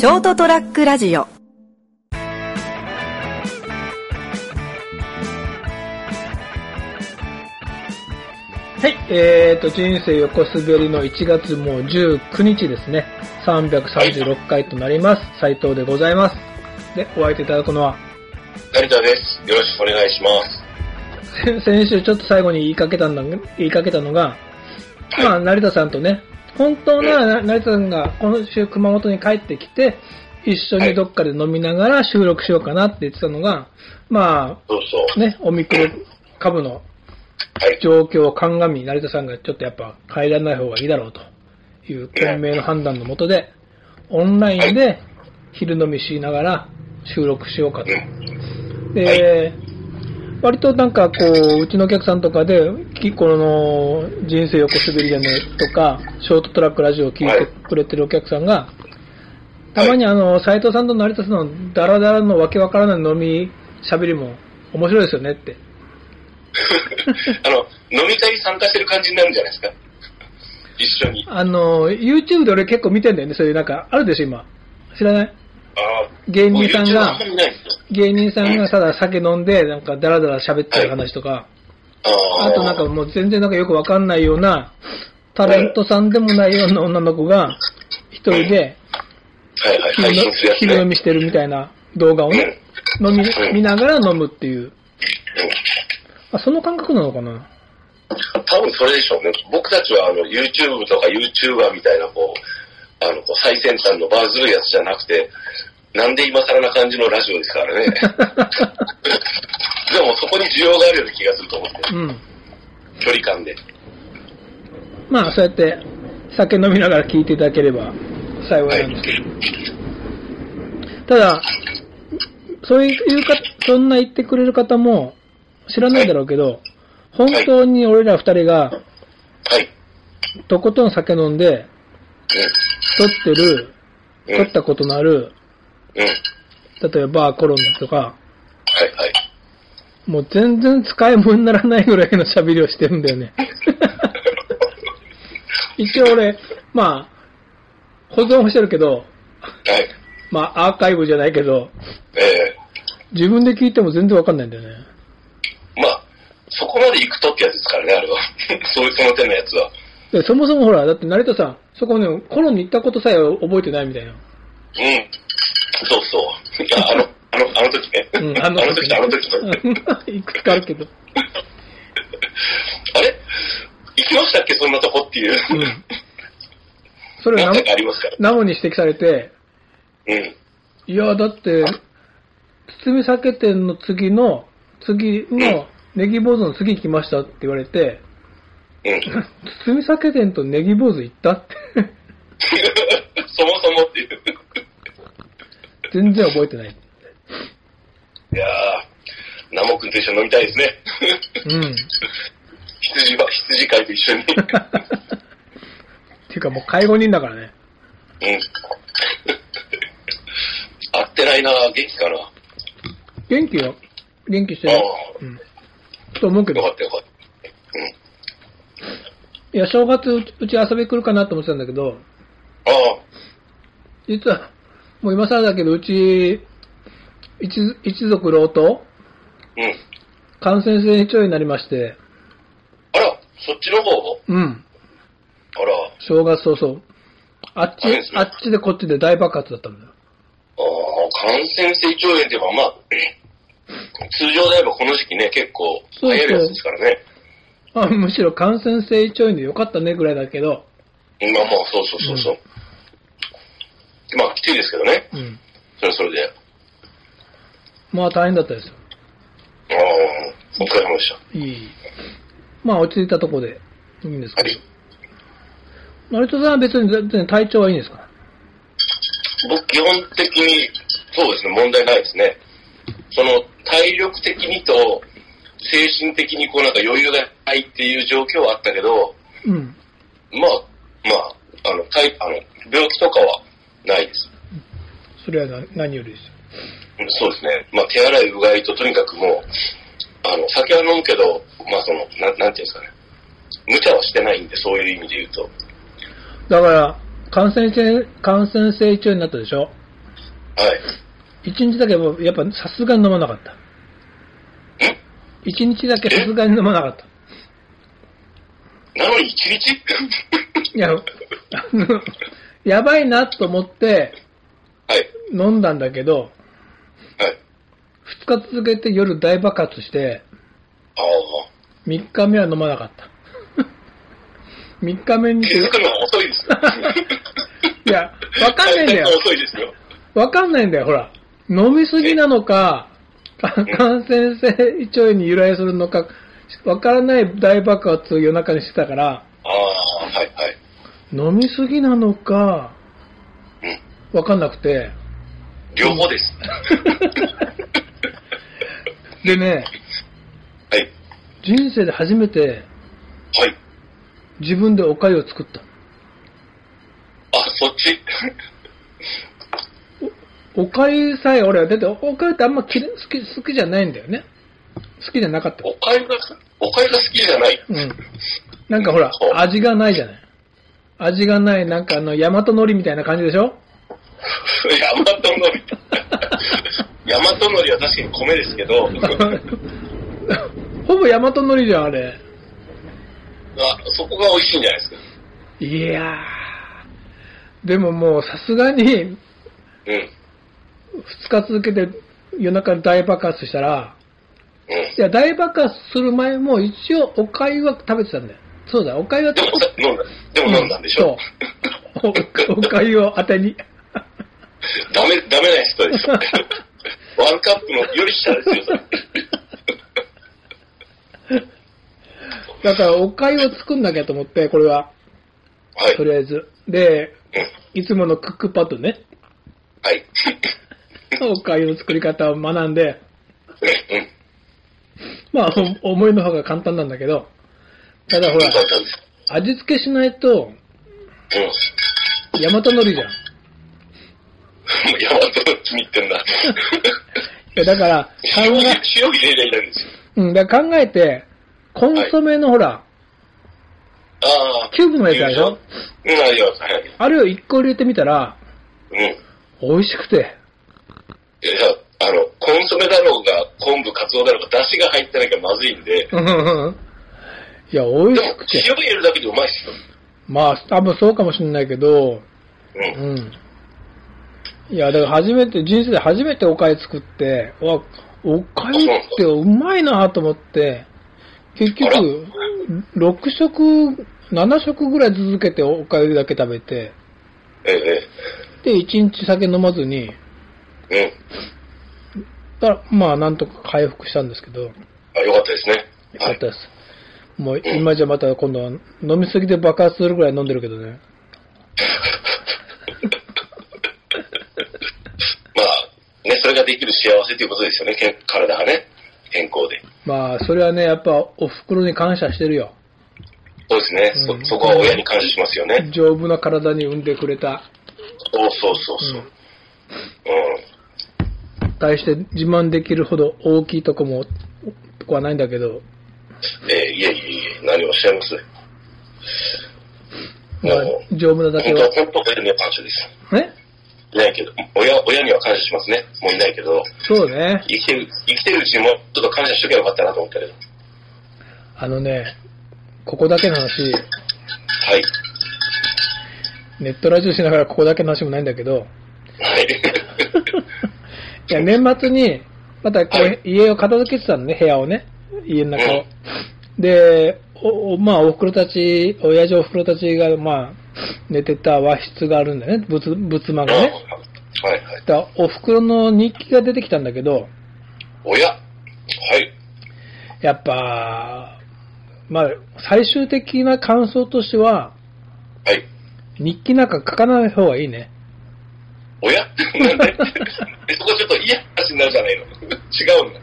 ショートトラックラジオはい、えーと、人生横滑りの1月もう19日ですね。336回となります。斉藤でございます。で、お相手いただくのは、成田です。よろしくお願いします。先先週ちょっと最後に言いかけたんだ言いかけたのが、まあ、成田さんとね、本当なら成田さんが今週熊本に帰ってきて、一緒にどっかで飲みながら収録しようかなって言ってたのが、まそうそう。あ、ね、オミクロン株のはい。状況を鑑み、成田さんがちょっとやっぱ帰らない方がいいだろうという賢明の判断のもとで、オンラインで昼飲みしながら収録しようかと。で、割となんかこう、うちのお客さんとかで、きこの人生横滑りでねとか、ショートトラックラジオを聞いてくれてるお客さんが、たまにあの、斉藤さんと成田さんのダラダラのわけわからない飲み喋りも面白いですよねって。あの、飲み会に参加してる感じになるんじゃないですか？一緒に。あの、YouTube で俺結構見てんだよね。そういうなんか、あるでしょ、今。知らない？ああ。芸人さんが芸人さんがただ酒飲んで、なんかダラダラ喋ってる話とか、あとなんかもう全然なんかよくわかんないような、タレントさんでもないような女の子が、一人で。昼飲みしてるみたいな動画をね、飲み、見ながら飲むっていう。あ、その感覚なのかな？多分それでしょうね。僕たちはあの YouTube とか YouTuber みたいなこう、あの、こう最先端のバズるやつじゃなくて、なんで今更な感じのラジオですからね。でもそこに需要があるような気がすると思って、うん。距離感で。まあ、そうやって酒飲みながら聞いていただければ幸いなんですけど。ただ、そういうか、そんな言ってくれる方も知らないだろうけど、本当に俺ら二人がはい。とことん酒飲んで、撮ってる、うん。撮ったことのある、うん。例えばコロンだとか、はいはい。もう全然使い物にならないぐらいの喋りをしてるんだよね。一応俺、まあ、保存してるけど、はい。まあアーカイブじゃないけど、ええ自分で聞いても全然わかんないんだよね。まあ、そこまで行くとってやつですからね、あれは。そういうその手のやつは。でそもそもほら、だって成田さん、そこね、コロンに行ったことさえ覚えてないみたいな。うん。そうそう。いや、あの、あの、あの時ね。うん、あの時とあの時の。いくつかあるけど。あれ？行きましたっけ？そんなとこっていう。うん。それをな何回かありますから。ナモに指摘されて、うん。いや、だって、包み酒店の次の、次の、ネギ坊主の次行きましたって言われて、うん。包み酒店とネギ坊主行ったって。そもそもっていう。全然覚えてない。いやー、ナモ君と一緒に飲みたいですね。うん。羊ば、羊飼いと一緒に。っ ていうかもう介護人だからね。うん。会ってないな元気かな元気よ。元気してある。うん。と思うけどよか。ったよかった。いや、正月うちうち遊び来るかなと思ってたんだけど、ああ、実は、もう今更だけど、うち、一一族老頭うん。感染性腸炎になりまして、あら、そっちの方うん。あら、正月早々。あっちあっちでこっちで大爆発だったんだよ。ああ、感染性腸炎って言えば、まあ、通常であればこの時期ね、結構流行るやつですからね。あむしろ感染性腸炎でよかったねぐらいだけど、まあまあ、そうそうそうそう。まあ、きついですけどね。うん。それはそれで。あまあ大変だったですよ。あ、お疲れ様でした。いい。まあ落ち着いたとこでいいんですけどはい。。成戸さんは別に全然体調はいいんですか？僕、基本的に、そうですね、問題ないですね。その、体力的にと、精神的にこうなんか余裕がないっていう状況はあったけど、うん。まあ、まあ、あの、体あの病気とかはないです。それはな何よりですそうですね。まあ、手洗い、うがいととにかくもう、あの、酒は飲むけど、まあその、なん、なんていうんですかね。無茶はしてないんで、そういう意味で言うと。だから、感染性、感染性腸になったでしょ？はい。一日だけやっぱさすがに飲まなかった。一日だけさすがに飲まなかった。なのに一日？いや、あのやばいなと思ってはい。飲んだんだけど、はい。二日続けて夜大爆発して、ああ。三日目は飲まなかった。三日目に気づくのは遅いですよ。いや、わかんないんだよ遅いですよ。わかんないんだよ、ほら。飲みすぎなのか、か感染性胃腸炎に由来するのか、わからない大爆発を夜中にしてたから、ああ、はいはい。飲みすぎなのか、うん。わかんなくて。両方です。でね、はい。人生で初めてはい。自分でお粥を作った。あ、そっち？お粥さえ俺は、だってお粥ってあんま好き好きじゃないんだよね。好きじゃなかった。おかゆが、おかゆが好きじゃない。うん。なんかほら味がないじゃない。味がない、なんかあの、大和海苔みたいな感じでしょ？ヤマトノリ。ヤマトノリは確かに米ですけど、ほぼ大和海苔じゃん、あれ。あそこが美味しいんじゃないですか。いやー。でももうさすがに、うん。二日続けて夜中に大爆発したら、うん。いや、大爆発する前も一応お粥は食べてたんだよ。そうだ、お粥は でもさ、飲んだ、でも飲んだんでしょ。そう。お お粥を当てに。ダメ、ダメな人です。ワンカップのより下ですよ。だからお粥を作んなきゃと思って、これは、はい。とりあえず。で、うん。いつものクックパッドね、はい。お粥の作り方を学んで、うん。まあ、お思いの方が簡単なんだけど、ただほら。味付けしないと、うん。大和海苔じゃん。いヤマトノリ気に入ってんだ。や、だから、考え、塩入れりゃいいんですよ。うん、だから考えて、コンソメのほら、ああ。キューブのやつあるでしょ？うん、あります。はい。あれを1個入れてみたら、うん。美味しくて。いや、あの、コンソメだろうが、昆布、カツオだろうが、出汁が入ってなきゃまずいんで、うんうんうんいや、美味しく、て。塩入れるだけでうまいっすよ。まあ、多分そうかもしれないけど、うん。うん。いや、だから初めて、人生で初めてお粥作って、わ、お粥ってうまいなと思って、結局、6食、7食ぐらい続けてお粥だけ食べて、ええ、で、1日酒飲まずに、ええ。うん。だまあ、なんとか回復したんですけど、よあ、よかったですね。はい。かったです。もう、今じゃまた今度は飲みすぎて爆発するぐらい飲んでるけどね。まあ、ね、それができる幸せということですよね、け体がね。健康で。まあ、それはね、やっぱ、お袋に感謝してるよ。そうですね。うんそ、そこは親に感謝しますよね。丈夫な体に産んでくれた。そうそうそうそう。うん。対して自慢できるほど大きいとこも、とこはないんだけど、ええいえいえいえ、何をおっしゃいます？まあも、丈夫なだけは本当、。本当親には感謝です。ねいないけど、親、親には感謝しますね。もういないけど、そうね。生きてる、生きてるうちにもうちょっと感謝しとけばよかったなと思ったけど。あのね、ここだけの話、はい。ネットラジオしながらここだけの話もないんだけど、はい。いや、年末に、またこう、はい家を片付けてたのね、部屋をね。家の中。で、お、おまあ、お袋たち、親父お袋たちが、まあ、寝てた和室があるんだよね、仏、仏間がね。はいはい。だお袋の日記が出てきたんだけど、親はい。やっぱ、まあ、最終的な感想としては、はい。日記なんか書かない方がいいね。親 なんで？え そこちょっと嫌な話になるじゃないの 違うんだ。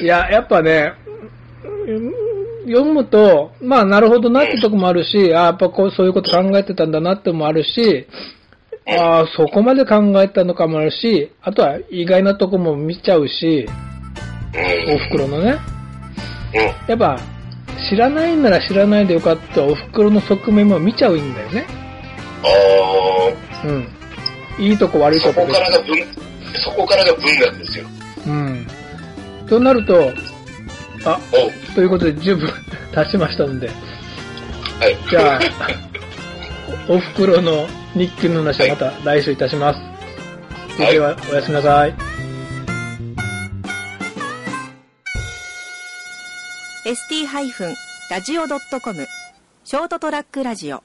いや、やっぱね、うん読むと、まあ、なるほどなってとこもあるし、あやっぱこう、そういうこと考えてたんだなってもあるし、ああ、そこまで考えたのかもあるし、あとは意外なとこも見ちゃうし、うん。お袋のね。うん。やっぱ、知らないなら知らないでよかったお袋の側面も見ちゃうんだよね。あうん。いいとこ悪いとそここ別からが文、そこからが文学ですよ。うん。となると、あ、ということで十分 足しましたので、はい。じゃあ、おおふくろの日記の話はまた来週いたします。それでは、おやすみなさい。ST-radio.com ショートトラックラジオ